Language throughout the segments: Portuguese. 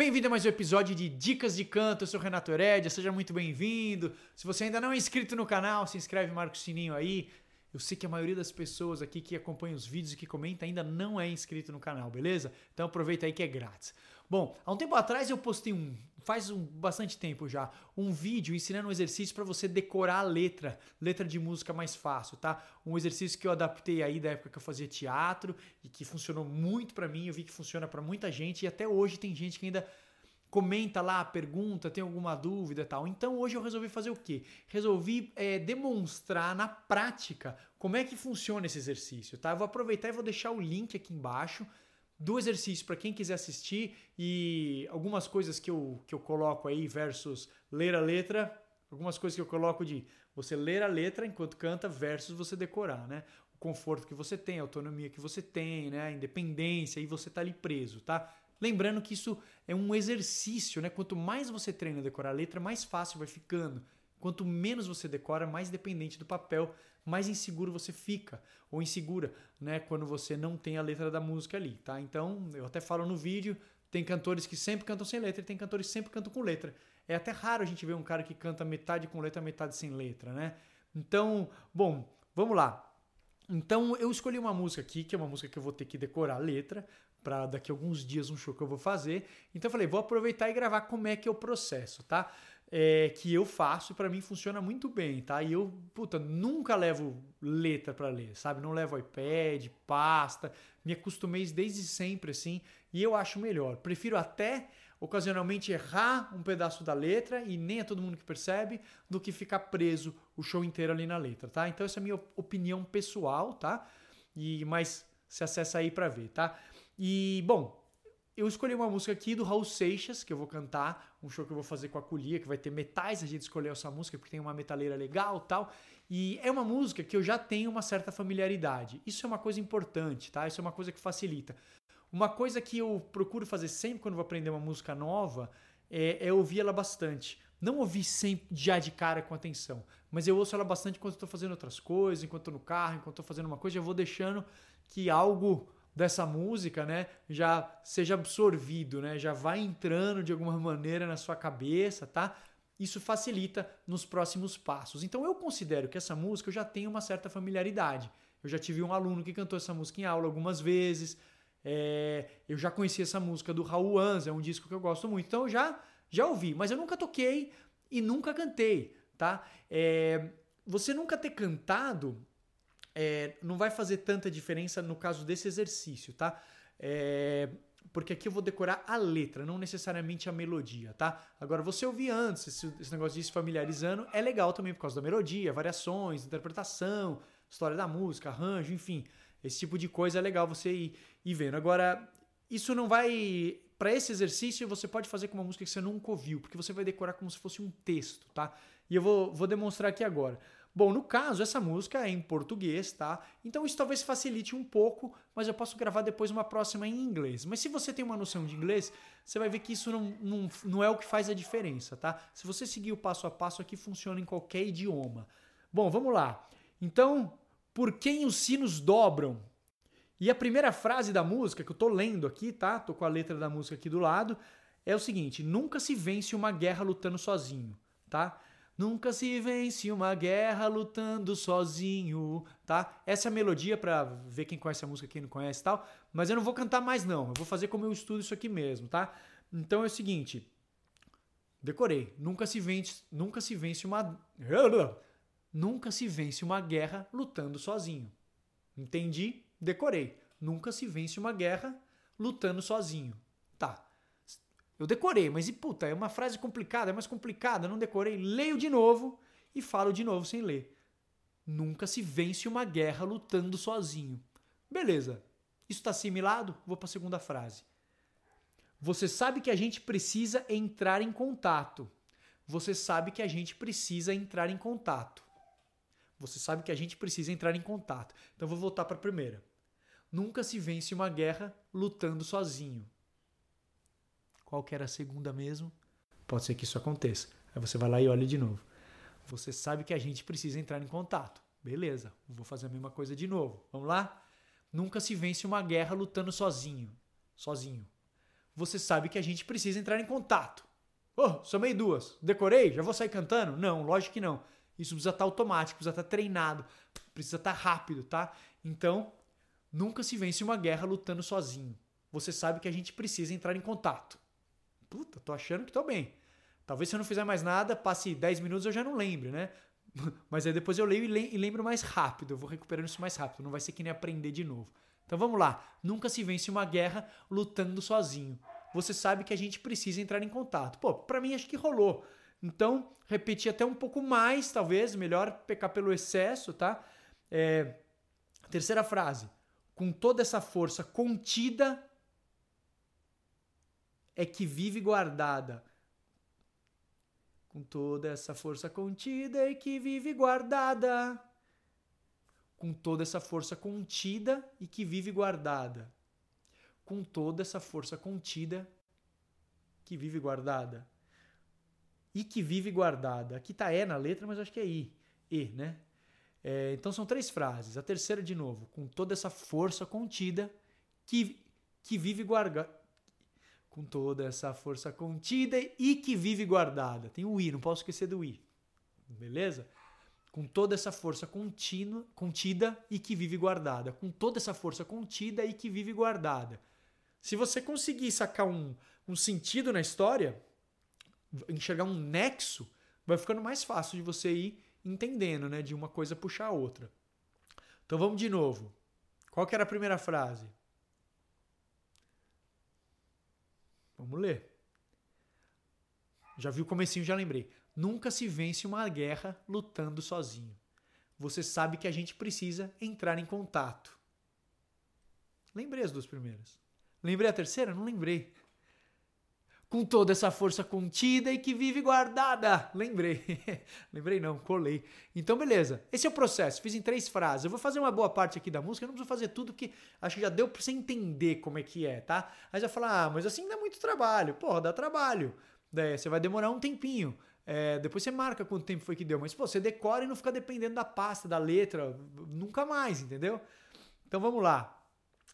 Bem-vindo a mais um episódio de Dicas de Canto. Eu sou Renato Herédia, seja muito bem-vindo. Se você ainda não é inscrito no canal, se inscreve, marca o sininho aí. Eu sei que a maioria das pessoas aqui que acompanha os vídeos e que comenta ainda não é inscrito no canal, beleza? Então aproveita aí que é grátis. Bom, há um tempo atrás eu postei um, faz um, bastante tempo já, um vídeo ensinando um exercício para você decorar a letra, letra de música mais fácil, tá? Um exercício que eu adaptei aí da época que eu fazia teatro e que funcionou muito para mim, eu vi que funciona para muita gente e até hoje tem gente que ainda comenta lá, pergunta, tem alguma dúvida e tal. Então hoje eu resolvi fazer o quê? Resolvi é, demonstrar na prática como é que funciona esse exercício, tá? Eu vou aproveitar e vou deixar o link aqui embaixo do exercício para quem quiser assistir e algumas coisas que eu, que eu coloco aí versus ler a letra, algumas coisas que eu coloco de você ler a letra enquanto canta versus você decorar, né? O conforto que você tem, a autonomia que você tem, né? A independência e você tá ali preso, tá? Lembrando que isso é um exercício, né? Quanto mais você treina a decorar a letra, mais fácil vai ficando. Quanto menos você decora, mais dependente do papel, mais inseguro você fica, ou insegura, né, quando você não tem a letra da música ali, tá? Então, eu até falo no vídeo, tem cantores que sempre cantam sem letra e tem cantores que sempre cantam com letra. É até raro a gente ver um cara que canta metade com letra, metade sem letra, né? Então, bom, vamos lá. Então, eu escolhi uma música aqui, que é uma música que eu vou ter que decorar a letra, para daqui a alguns dias um show que eu vou fazer. Então eu falei, vou aproveitar e gravar como é que é o processo, tá? É, que eu faço e para mim funciona muito bem, tá? E eu, puta, nunca levo letra para ler, sabe? Não levo iPad, pasta, me acostumei desde sempre assim, e eu acho melhor. Prefiro até ocasionalmente errar um pedaço da letra e nem é todo mundo que percebe, do que ficar preso o show inteiro ali na letra, tá? Então essa é a minha opinião pessoal, tá? E mas se acessa aí para ver, tá? E, bom, eu escolhi uma música aqui do Raul Seixas, que eu vou cantar, um show que eu vou fazer com a Culia, que vai ter metais, a gente escolheu essa música porque tem uma metaleira legal tal. E é uma música que eu já tenho uma certa familiaridade. Isso é uma coisa importante, tá? Isso é uma coisa que facilita. Uma coisa que eu procuro fazer sempre quando vou aprender uma música nova é, é ouvir ela bastante. Não ouvir sempre já de cara com atenção, mas eu ouço ela bastante enquanto estou fazendo outras coisas, enquanto estou no carro, enquanto estou fazendo uma coisa, eu vou deixando que algo dessa música, né, já seja absorvido, né, já vai entrando de alguma maneira na sua cabeça, tá? Isso facilita nos próximos passos. Então eu considero que essa música eu já tenho uma certa familiaridade. Eu já tive um aluno que cantou essa música em aula algumas vezes. É, eu já conheci essa música do Raul Anza, é um disco que eu gosto muito. Então eu já, já ouvi, mas eu nunca toquei e nunca cantei, tá? É, você nunca ter cantado é, não vai fazer tanta diferença no caso desse exercício, tá? É, porque aqui eu vou decorar a letra, não necessariamente a melodia, tá? Agora, você ouvir antes, esse, esse negócio de se familiarizando, é legal também por causa da melodia, variações, interpretação, história da música, arranjo, enfim. Esse tipo de coisa é legal você ir, ir vendo. Agora, isso não vai. Para esse exercício, você pode fazer com uma música que você nunca ouviu, porque você vai decorar como se fosse um texto, tá? E eu vou, vou demonstrar aqui agora. Bom, no caso, essa música é em português, tá? Então isso talvez facilite um pouco, mas eu posso gravar depois uma próxima em inglês. Mas se você tem uma noção de inglês, você vai ver que isso não, não, não é o que faz a diferença, tá? Se você seguir o passo a passo aqui, funciona em qualquer idioma. Bom, vamos lá. Então, por quem os sinos dobram? E a primeira frase da música, que eu tô lendo aqui, tá? Tô com a letra da música aqui do lado, é o seguinte: nunca se vence uma guerra lutando sozinho, tá? Nunca se vence uma guerra lutando sozinho, tá? Essa é a melodia para ver quem conhece a música, quem não conhece e tal. Mas eu não vou cantar mais não, eu vou fazer como eu estudo isso aqui mesmo, tá? Então é o seguinte, decorei. Nunca se vence, nunca se vence uma nunca se vence uma guerra lutando sozinho. Entendi? Decorei. Nunca se vence uma guerra lutando sozinho. Eu decorei, mas e puta, é uma frase complicada, é mais complicada, não decorei. Leio de novo e falo de novo sem ler. Nunca se vence uma guerra lutando sozinho. Beleza. Isso está assimilado? Vou para a segunda frase. Você sabe que a gente precisa entrar em contato. Você sabe que a gente precisa entrar em contato. Você sabe que a gente precisa entrar em contato. Então vou voltar para a primeira. Nunca se vence uma guerra lutando sozinho. Qual que era a segunda mesmo? Pode ser que isso aconteça. Aí você vai lá e olha de novo. Você sabe que a gente precisa entrar em contato. Beleza, vou fazer a mesma coisa de novo. Vamos lá? Nunca se vence uma guerra lutando sozinho. Sozinho. você sabe que a gente precisa entrar em contato. Oh, somei duas. Decorei? Já vou sair cantando? Não, lógico que não. Isso precisa estar automático, precisa estar treinado, precisa estar rápido, tá? Então, nunca se vence uma guerra lutando sozinho. Você sabe que a gente precisa entrar em contato. Puta, tô achando que tô bem. Talvez se eu não fizer mais nada, passe 10 minutos eu já não lembre, né? Mas aí depois eu leio e lembro mais rápido. Eu vou recuperando isso mais rápido. Não vai ser que nem aprender de novo. Então vamos lá. Nunca se vence uma guerra lutando sozinho. Você sabe que a gente precisa entrar em contato. Pô, pra mim acho que rolou. Então, repetir até um pouco mais, talvez. Melhor pecar pelo excesso, tá? É... Terceira frase. Com toda essa força contida é que vive guardada com toda essa força contida e que vive guardada. Com toda essa força contida e que vive guardada. Com toda essa força contida que vive guardada. E que vive guardada. Aqui tá E na letra, mas acho que é I. E, né? É, então são três frases. A terceira, de novo. Com toda essa força contida que, que vive guardada com toda essa força contida e que vive guardada. Tem o I, não posso esquecer do I. Beleza? Com toda essa força contínua, contida e que vive guardada. Com toda essa força contida e que vive guardada. Se você conseguir sacar um, um sentido na história, enxergar um nexo, vai ficando mais fácil de você ir entendendo, né? De uma coisa puxar a outra. Então vamos de novo. Qual que era a primeira frase? Vamos ler. Já vi o comecinho, já lembrei. Nunca se vence uma guerra lutando sozinho. Você sabe que a gente precisa entrar em contato. Lembrei as duas primeiras. Lembrei a terceira? Não lembrei com toda essa força contida e que vive guardada. Lembrei. Lembrei não, colei. Então, beleza. Esse é o processo. Fiz em três frases. Eu vou fazer uma boa parte aqui da música. Eu não preciso fazer tudo, porque acho que já deu pra você entender como é que é, tá? Aí já falar, ah, mas assim dá muito trabalho. Porra, dá trabalho. Você vai demorar um tempinho. É, depois você marca quanto tempo foi que deu. Mas, pô, você decora e não fica dependendo da pasta, da letra. Nunca mais, entendeu? Então, vamos lá.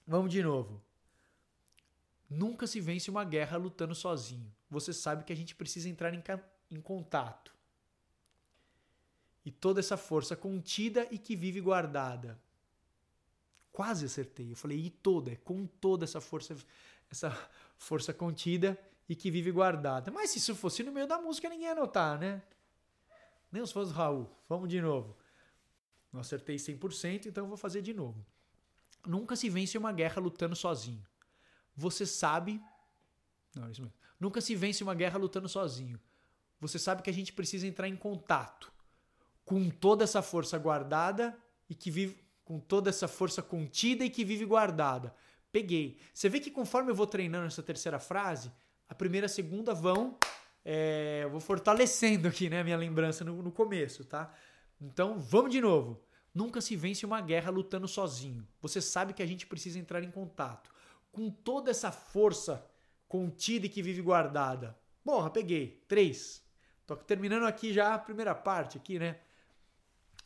Vamos de novo. Nunca se vence uma guerra lutando sozinho. Você sabe que a gente precisa entrar em, em contato. E toda essa força contida e que vive guardada. Quase acertei. Eu falei, e toda, é com toda essa força, essa força contida e que vive guardada. Mas se isso fosse no meio da música, ninguém ia notar, né? Nem os fãs do Raul. Vamos de novo. Não acertei 100%, então vou fazer de novo. Nunca se vence uma guerra lutando sozinho você sabe. Não, isso mesmo. Nunca se vence uma guerra lutando sozinho. Você sabe que a gente precisa entrar em contato com toda essa força guardada e que vive com toda essa força contida e que vive guardada. Peguei. Você vê que conforme eu vou treinando essa terceira frase, a primeira e a segunda vão. É, eu vou fortalecendo aqui, né, minha lembrança no, no começo, tá? Então, vamos de novo. Nunca se vence uma guerra lutando sozinho. Você sabe que a gente precisa entrar em contato com toda essa força contida e que vive guardada. Porra, peguei. Três. Tô terminando aqui já a primeira parte aqui, né?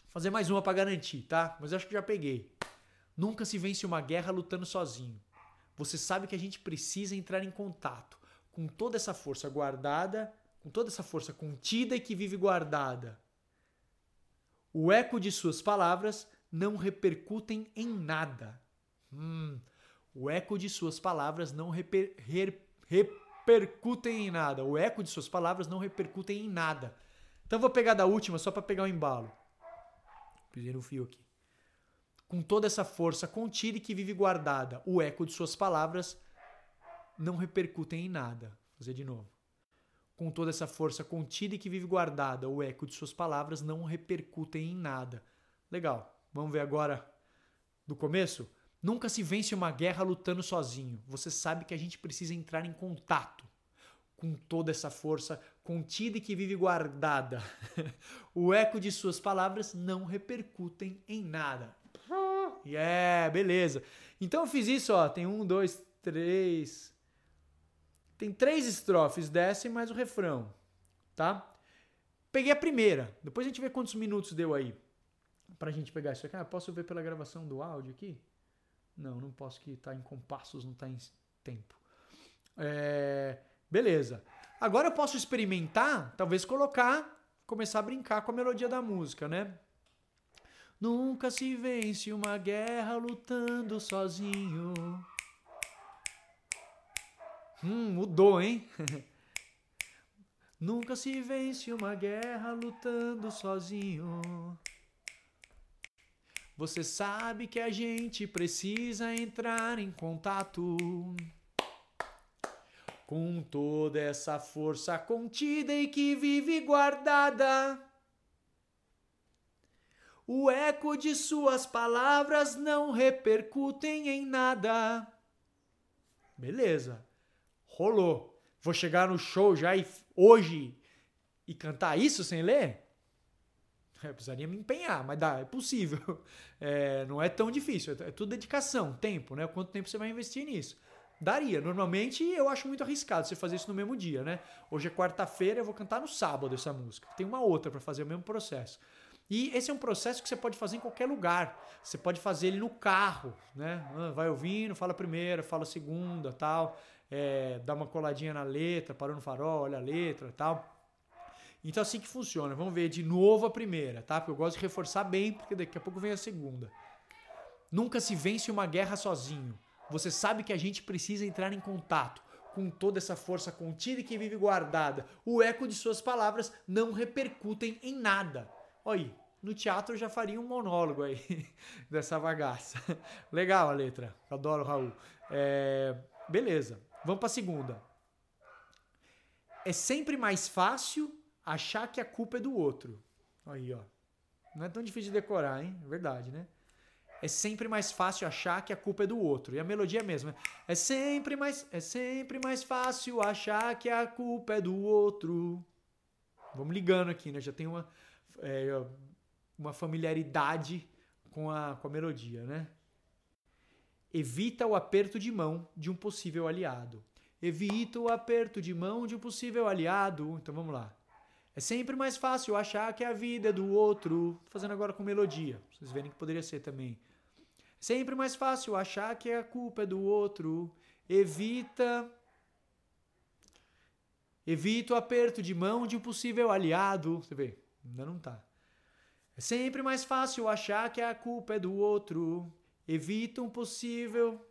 Vou fazer mais uma para garantir, tá? Mas acho que já peguei. Nunca se vence uma guerra lutando sozinho. Você sabe que a gente precisa entrar em contato com toda essa força guardada, com toda essa força contida e que vive guardada. O eco de suas palavras não repercutem em nada. Hum, o eco de suas palavras não reper, her, repercutem em nada. O eco de suas palavras não repercutem em nada. Então vou pegar da última só para pegar o embalo. Pisei no fio aqui. Com toda essa força contida e que vive guardada, o eco de suas palavras não repercutem em nada. Vou fazer de novo. Com toda essa força contida e que vive guardada, o eco de suas palavras não repercutem em nada. Legal. Vamos ver agora do começo? Nunca se vence uma guerra lutando sozinho. Você sabe que a gente precisa entrar em contato com toda essa força contida e que vive guardada. o eco de suas palavras não repercutem em nada. Yeah, beleza. Então eu fiz isso, ó. Tem um, dois, três. Tem três estrofes dessa e mais o refrão, tá? Peguei a primeira. Depois a gente vê quantos minutos deu aí pra gente pegar isso aqui. Ah, posso ver pela gravação do áudio aqui? Não, não posso que está em compassos, não está em tempo. É, beleza. Agora eu posso experimentar, talvez colocar, começar a brincar com a melodia da música, né? Nunca se vence uma guerra lutando sozinho. Hum, mudou, hein? Nunca se vence uma guerra lutando sozinho. Você sabe que a gente precisa entrar em contato com toda essa força contida e que vive guardada. O eco de suas palavras não repercutem em nada. Beleza, rolou. Vou chegar no show já e, hoje e cantar isso sem ler? Eu precisaria me empenhar, mas dá, é possível. É, não é tão difícil, é, é tudo dedicação, tempo, né? Quanto tempo você vai investir nisso? Daria. Normalmente eu acho muito arriscado você fazer isso no mesmo dia, né? Hoje é quarta-feira, eu vou cantar no sábado essa música. Tem uma outra para fazer o mesmo processo. E esse é um processo que você pode fazer em qualquer lugar. Você pode fazer ele no carro, né? Ah, vai ouvindo, fala a primeira, fala a segunda, tal. É, dá uma coladinha na letra, parou no farol, olha a letra, tal. Então assim que funciona. Vamos ver de novo a primeira, tá? Porque eu gosto de reforçar bem, porque daqui a pouco vem a segunda. Nunca se vence uma guerra sozinho. Você sabe que a gente precisa entrar em contato com toda essa força contida e que vive guardada. O eco de suas palavras não repercutem em nada. Olha aí, no teatro eu já faria um monólogo aí dessa bagaça. Legal a letra, adoro Raul. É, beleza, vamos para a segunda. É sempre mais fácil achar que a culpa é do outro. Aí, ó. Não é tão difícil de decorar, hein? Verdade, né? É sempre mais fácil achar que a culpa é do outro. E a melodia é a mesma. É sempre mais, é sempre mais fácil achar que a culpa é do outro. Vamos ligando aqui, né? Já tem uma, é, uma familiaridade com a, com a melodia, né? Evita o aperto de mão de um possível aliado. Evita o aperto de mão de um possível aliado. Então vamos lá. É sempre mais fácil achar que a vida é do outro. Tô fazendo agora com melodia. Vocês verem que poderia ser também. É sempre mais fácil achar que a culpa é do outro. Evita. Evita o aperto de mão de um possível aliado. Você vê, ainda não tá. É sempre mais fácil achar que a culpa é do outro. Evita um possível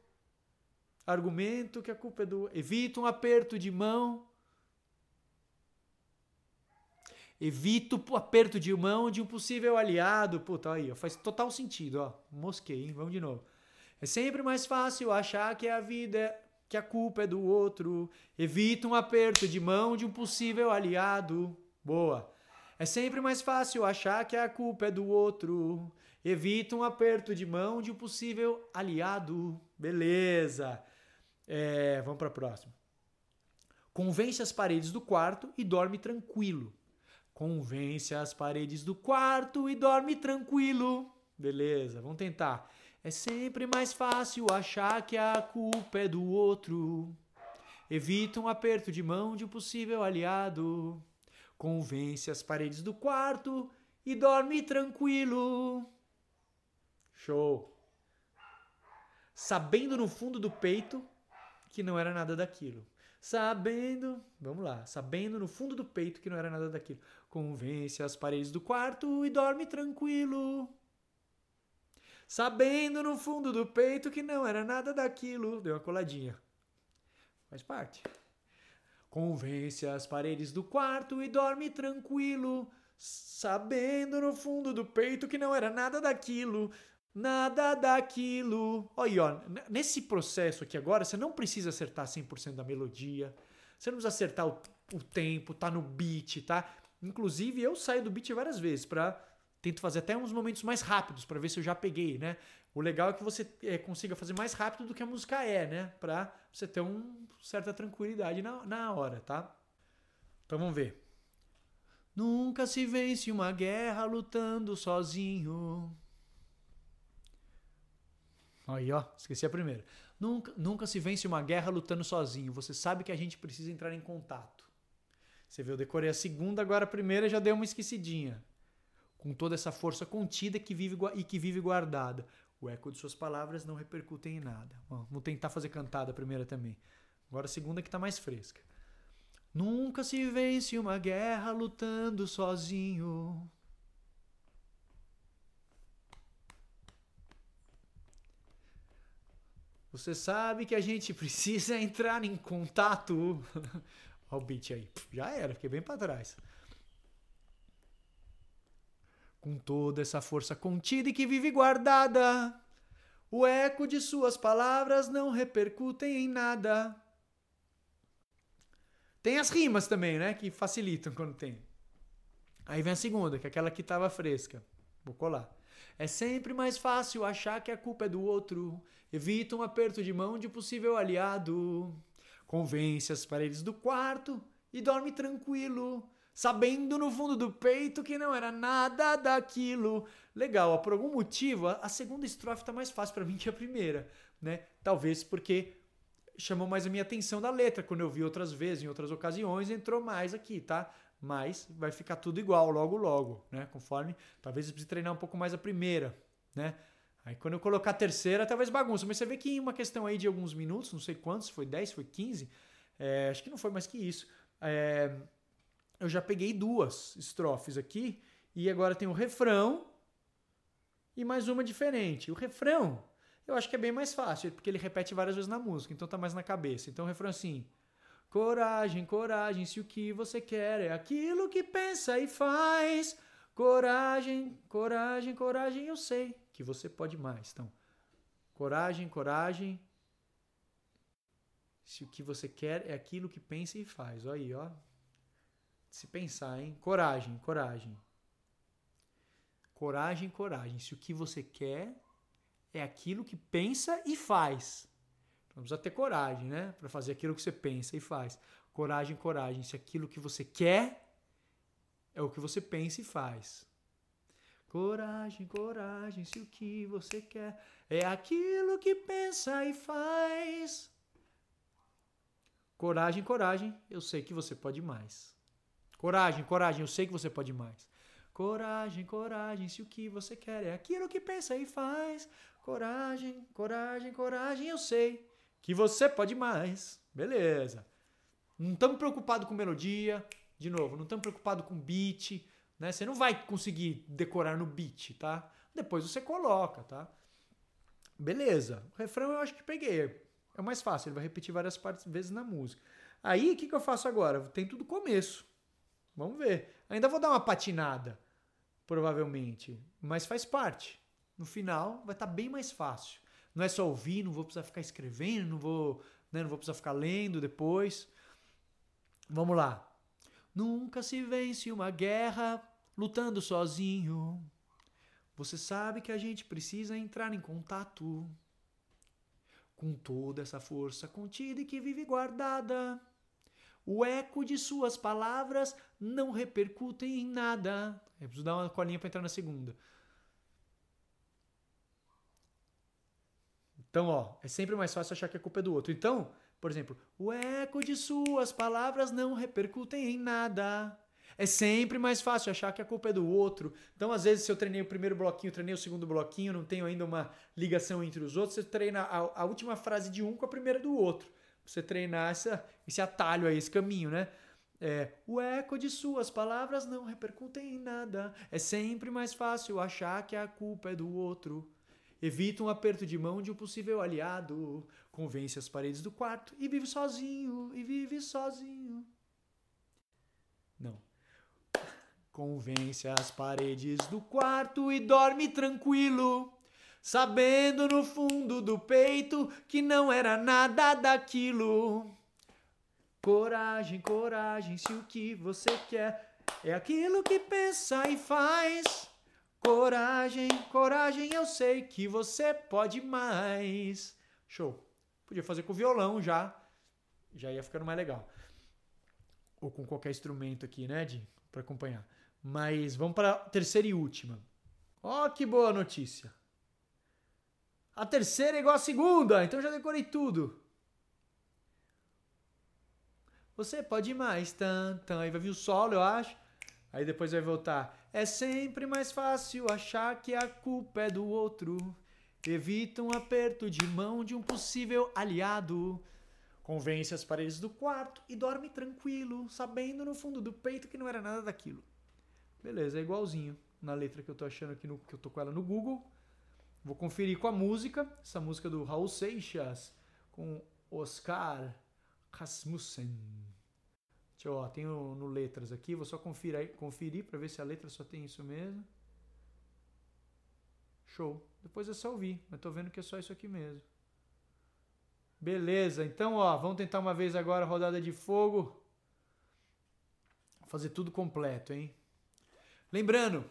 argumento que a culpa é do. Evita um aperto de mão Evito o aperto de mão de um possível aliado. Puta, aí, faz total sentido, ó. Mosquei, hein? Vamos de novo. É sempre mais fácil achar que a vida é, que a culpa é do outro. Evita um aperto de mão de um possível aliado. Boa. É sempre mais fácil achar que a culpa é do outro. Evita um aperto de mão de um possível aliado. Beleza. É, vamos para a próxima. Convence as paredes do quarto e dorme tranquilo. Convence as paredes do quarto e dorme tranquilo. Beleza, vamos tentar. É sempre mais fácil achar que a culpa é do outro. Evita um aperto de mão de um possível aliado. Convence as paredes do quarto e dorme tranquilo. Show. Sabendo no fundo do peito que não era nada daquilo. Sabendo, vamos lá, sabendo no fundo do peito que não era nada daquilo. Convence as paredes do quarto e dorme tranquilo. Sabendo no fundo do peito que não era nada daquilo. Deu uma coladinha. Faz parte. Convence as paredes do quarto e dorme tranquilo. Sabendo no fundo do peito que não era nada daquilo. Nada daquilo. Olha, ó, nesse processo aqui agora, você não precisa acertar 100% da melodia. Você não precisa acertar o, o tempo, tá no beat, tá? Inclusive, eu saio do beat várias vezes para tento fazer até uns momentos mais rápidos para ver se eu já peguei, né? O legal é que você é, consiga fazer mais rápido do que a música é, né? Para você ter uma certa tranquilidade na, na hora, tá? Então vamos ver. Nunca se vence uma guerra lutando sozinho. Aí, ó, esqueci a primeira. Nunca, nunca se vence uma guerra lutando sozinho. Você sabe que a gente precisa entrar em contato. Você viu, eu decorei a segunda, agora a primeira já deu uma esquecidinha. Com toda essa força contida que vive, e que vive guardada. O eco de suas palavras não repercute em nada. Bom, vamos tentar fazer cantada a primeira também. Agora a segunda que tá mais fresca. Nunca se vence uma guerra lutando sozinho. Você sabe que a gente precisa entrar em contato. Olha o beat aí. Já era, fiquei bem para trás. Com toda essa força contida e que vive guardada, o eco de suas palavras não repercutem em nada. Tem as rimas também, né? Que facilitam quando tem. Aí vem a segunda, que é aquela que estava fresca. Vou colar. É sempre mais fácil achar que a culpa é do outro. Evita um aperto de mão de possível aliado. Convence as paredes do quarto e dorme tranquilo, sabendo no fundo do peito que não era nada daquilo. Legal, por algum motivo a segunda estrofe tá mais fácil para mim que a primeira, né? Talvez porque chamou mais a minha atenção da letra. Quando eu vi outras vezes, em outras ocasiões, entrou mais aqui, tá? Mas vai ficar tudo igual logo, logo, né? Conforme, talvez eu precise treinar um pouco mais a primeira, né? Aí quando eu colocar a terceira, talvez bagunça. Mas você vê que em uma questão aí de alguns minutos, não sei quantos, foi 10, foi 15, é, acho que não foi mais que isso. É, eu já peguei duas estrofes aqui e agora tem o refrão e mais uma diferente. O refrão, eu acho que é bem mais fácil, porque ele repete várias vezes na música, então tá mais na cabeça. Então o refrão é assim: Coragem, coragem, se o que você quer é aquilo que pensa e faz. Coragem, coragem, coragem, eu sei que você pode mais. Então, coragem, coragem. Se o que você quer é aquilo que pensa e faz. Olha aí, ó. Se pensar, hein? Coragem, coragem. Coragem, coragem. Se o que você quer é aquilo que pensa e faz. Precisa ter coragem, né? Para fazer aquilo que você pensa e faz. Coragem, coragem. Se aquilo que você quer é o que você pensa e faz. Coragem, coragem. Se o que você quer é aquilo que pensa e faz. Coragem, coragem. Eu sei que você pode mais. Coragem, coragem. Eu sei que você pode mais. Coragem, coragem, se o que você quer é aquilo que pensa e faz. Coragem, coragem, coragem, eu sei que você pode mais. Beleza. Não estamos preocupados com melodia. De novo, não estamos preocupados com beat. Né? Você não vai conseguir decorar no beat, tá? Depois você coloca, tá? Beleza. O refrão eu acho que peguei. É mais fácil, ele vai repetir várias partes, vezes na música. Aí, o que, que eu faço agora? Tem tudo começo. Vamos ver. Ainda vou dar uma patinada, provavelmente. Mas faz parte. No final, vai estar tá bem mais fácil. Não é só ouvir, não vou precisar ficar escrevendo, não vou, né, não vou precisar ficar lendo depois. Vamos lá. Nunca se vence uma guerra lutando sozinho. Você sabe que a gente precisa entrar em contato com toda essa força contida e que vive guardada. O eco de suas palavras não repercutem em nada. Eu preciso dar uma colinha para entrar na segunda. Então, ó, é sempre mais fácil achar que a culpa é do outro. Então, por exemplo, o eco de suas palavras não repercutem em nada. É sempre mais fácil achar que a culpa é do outro. Então, às vezes, se eu treinei o primeiro bloquinho, treinei o segundo bloquinho, não tenho ainda uma ligação entre os outros, você treina a, a última frase de um com a primeira do outro. Você treinar essa, esse atalho aí, esse caminho, né? É, o eco de suas palavras não repercutem em nada. É sempre mais fácil achar que a culpa é do outro. Evita um aperto de mão de um possível aliado. Convence as paredes do quarto e vive sozinho, e vive sozinho. Não. Convence as paredes do quarto e dorme tranquilo, sabendo no fundo do peito que não era nada daquilo. Coragem, coragem, se o que você quer é aquilo que pensa e faz. Coragem, coragem, eu sei que você pode mais. Show. Podia fazer com violão já. Já ia ficando mais legal. Ou com qualquer instrumento aqui, né, de para acompanhar. Mas vamos para a terceira e última. Ó, oh, que boa notícia. A terceira é igual à segunda, então já decorei tudo. Você pode mais, tan, tan. Aí vai vir o solo, eu acho. Aí depois vai voltar. É sempre mais fácil achar que a culpa é do outro. Evita um aperto de mão de um possível aliado. Convence as paredes do quarto e dorme tranquilo, sabendo no fundo do peito que não era nada daquilo. Beleza, é igualzinho na letra que eu tô achando aqui, no, que eu tô com ela no Google. Vou conferir com a música, essa música do Raul Seixas, com Oscar Rasmussen. Deixa eu, ó, tenho no letras aqui, vou só conferir, conferir para ver se a letra só tem isso mesmo. Show. Depois é só ouvir, mas tô vendo que é só isso aqui mesmo. Beleza, então ó, vamos tentar uma vez agora a rodada de fogo. Fazer tudo completo, hein? Lembrando,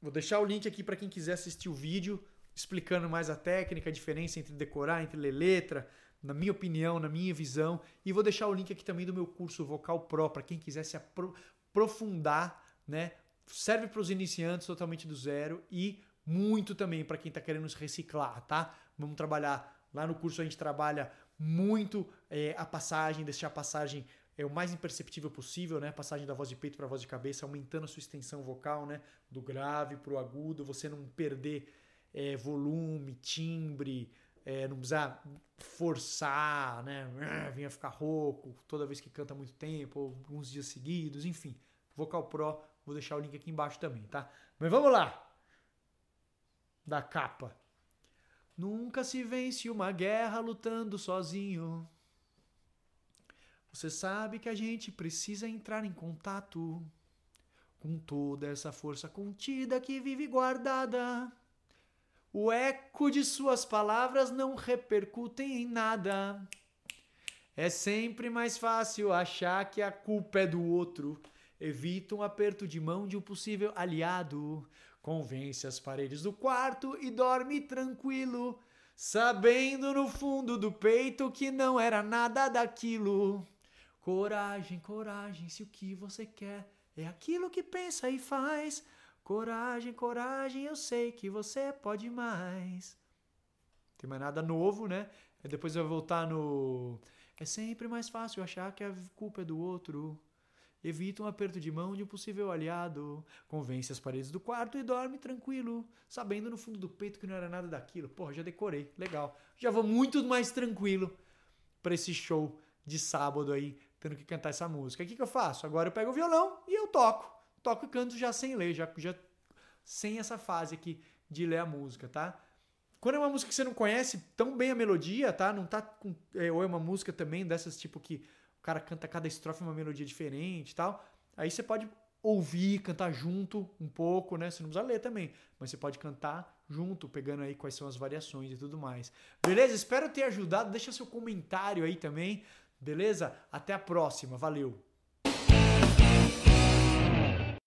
vou deixar o link aqui para quem quiser assistir o vídeo explicando mais a técnica, a diferença entre decorar, entre ler letra, na minha opinião, na minha visão. E vou deixar o link aqui também do meu curso Vocal Pro, para quem quiser se aprofundar, né? Serve para os iniciantes totalmente do zero e muito também para quem está querendo se reciclar, tá? Vamos trabalhar. Lá no curso a gente trabalha muito é, a passagem, deixar a passagem é o mais imperceptível possível, né? Passagem da voz de peito para a voz de cabeça, aumentando a sua extensão vocal, né? Do grave para o agudo, você não perder é, volume, timbre, é, não precisar forçar, né? Vinha ficar rouco toda vez que canta muito tempo, ou alguns dias seguidos, enfim. Vocal Pro, vou deixar o link aqui embaixo também, tá? Mas vamos lá! Da capa. Nunca se vence uma guerra lutando sozinho. Você sabe que a gente precisa entrar em contato com toda essa força contida que vive guardada o eco de suas palavras não repercutem em nada. É sempre mais fácil achar que a culpa é do outro. Evita um aperto de mão de um possível aliado. Convence as paredes do quarto e dorme tranquilo, sabendo no fundo do peito que não era nada daquilo. Coragem, coragem, se o que você quer é aquilo que pensa e faz. Coragem, coragem, eu sei que você pode mais. Tem mais nada novo, né? Aí depois vai voltar no. É sempre mais fácil achar que a culpa é do outro. Evita um aperto de mão de um possível aliado. Convence as paredes do quarto e dorme tranquilo, sabendo no fundo do peito que não era nada daquilo. Porra, já decorei, legal. Já vou muito mais tranquilo para esse show de sábado aí, tendo que cantar essa música. O que, que eu faço? Agora eu pego o violão e eu toco toco e canto já sem ler, já, já sem essa fase aqui de ler a música, tá? Quando é uma música que você não conhece tão bem a melodia, tá? Não tá com, é, ou é uma música também dessas tipo que o cara canta cada estrofe uma melodia diferente e tal. Aí você pode ouvir, cantar junto um pouco, né? Você não precisa ler também, mas você pode cantar junto, pegando aí quais são as variações e tudo mais. Beleza? Espero ter ajudado. Deixa seu comentário aí também. Beleza? Até a próxima. Valeu!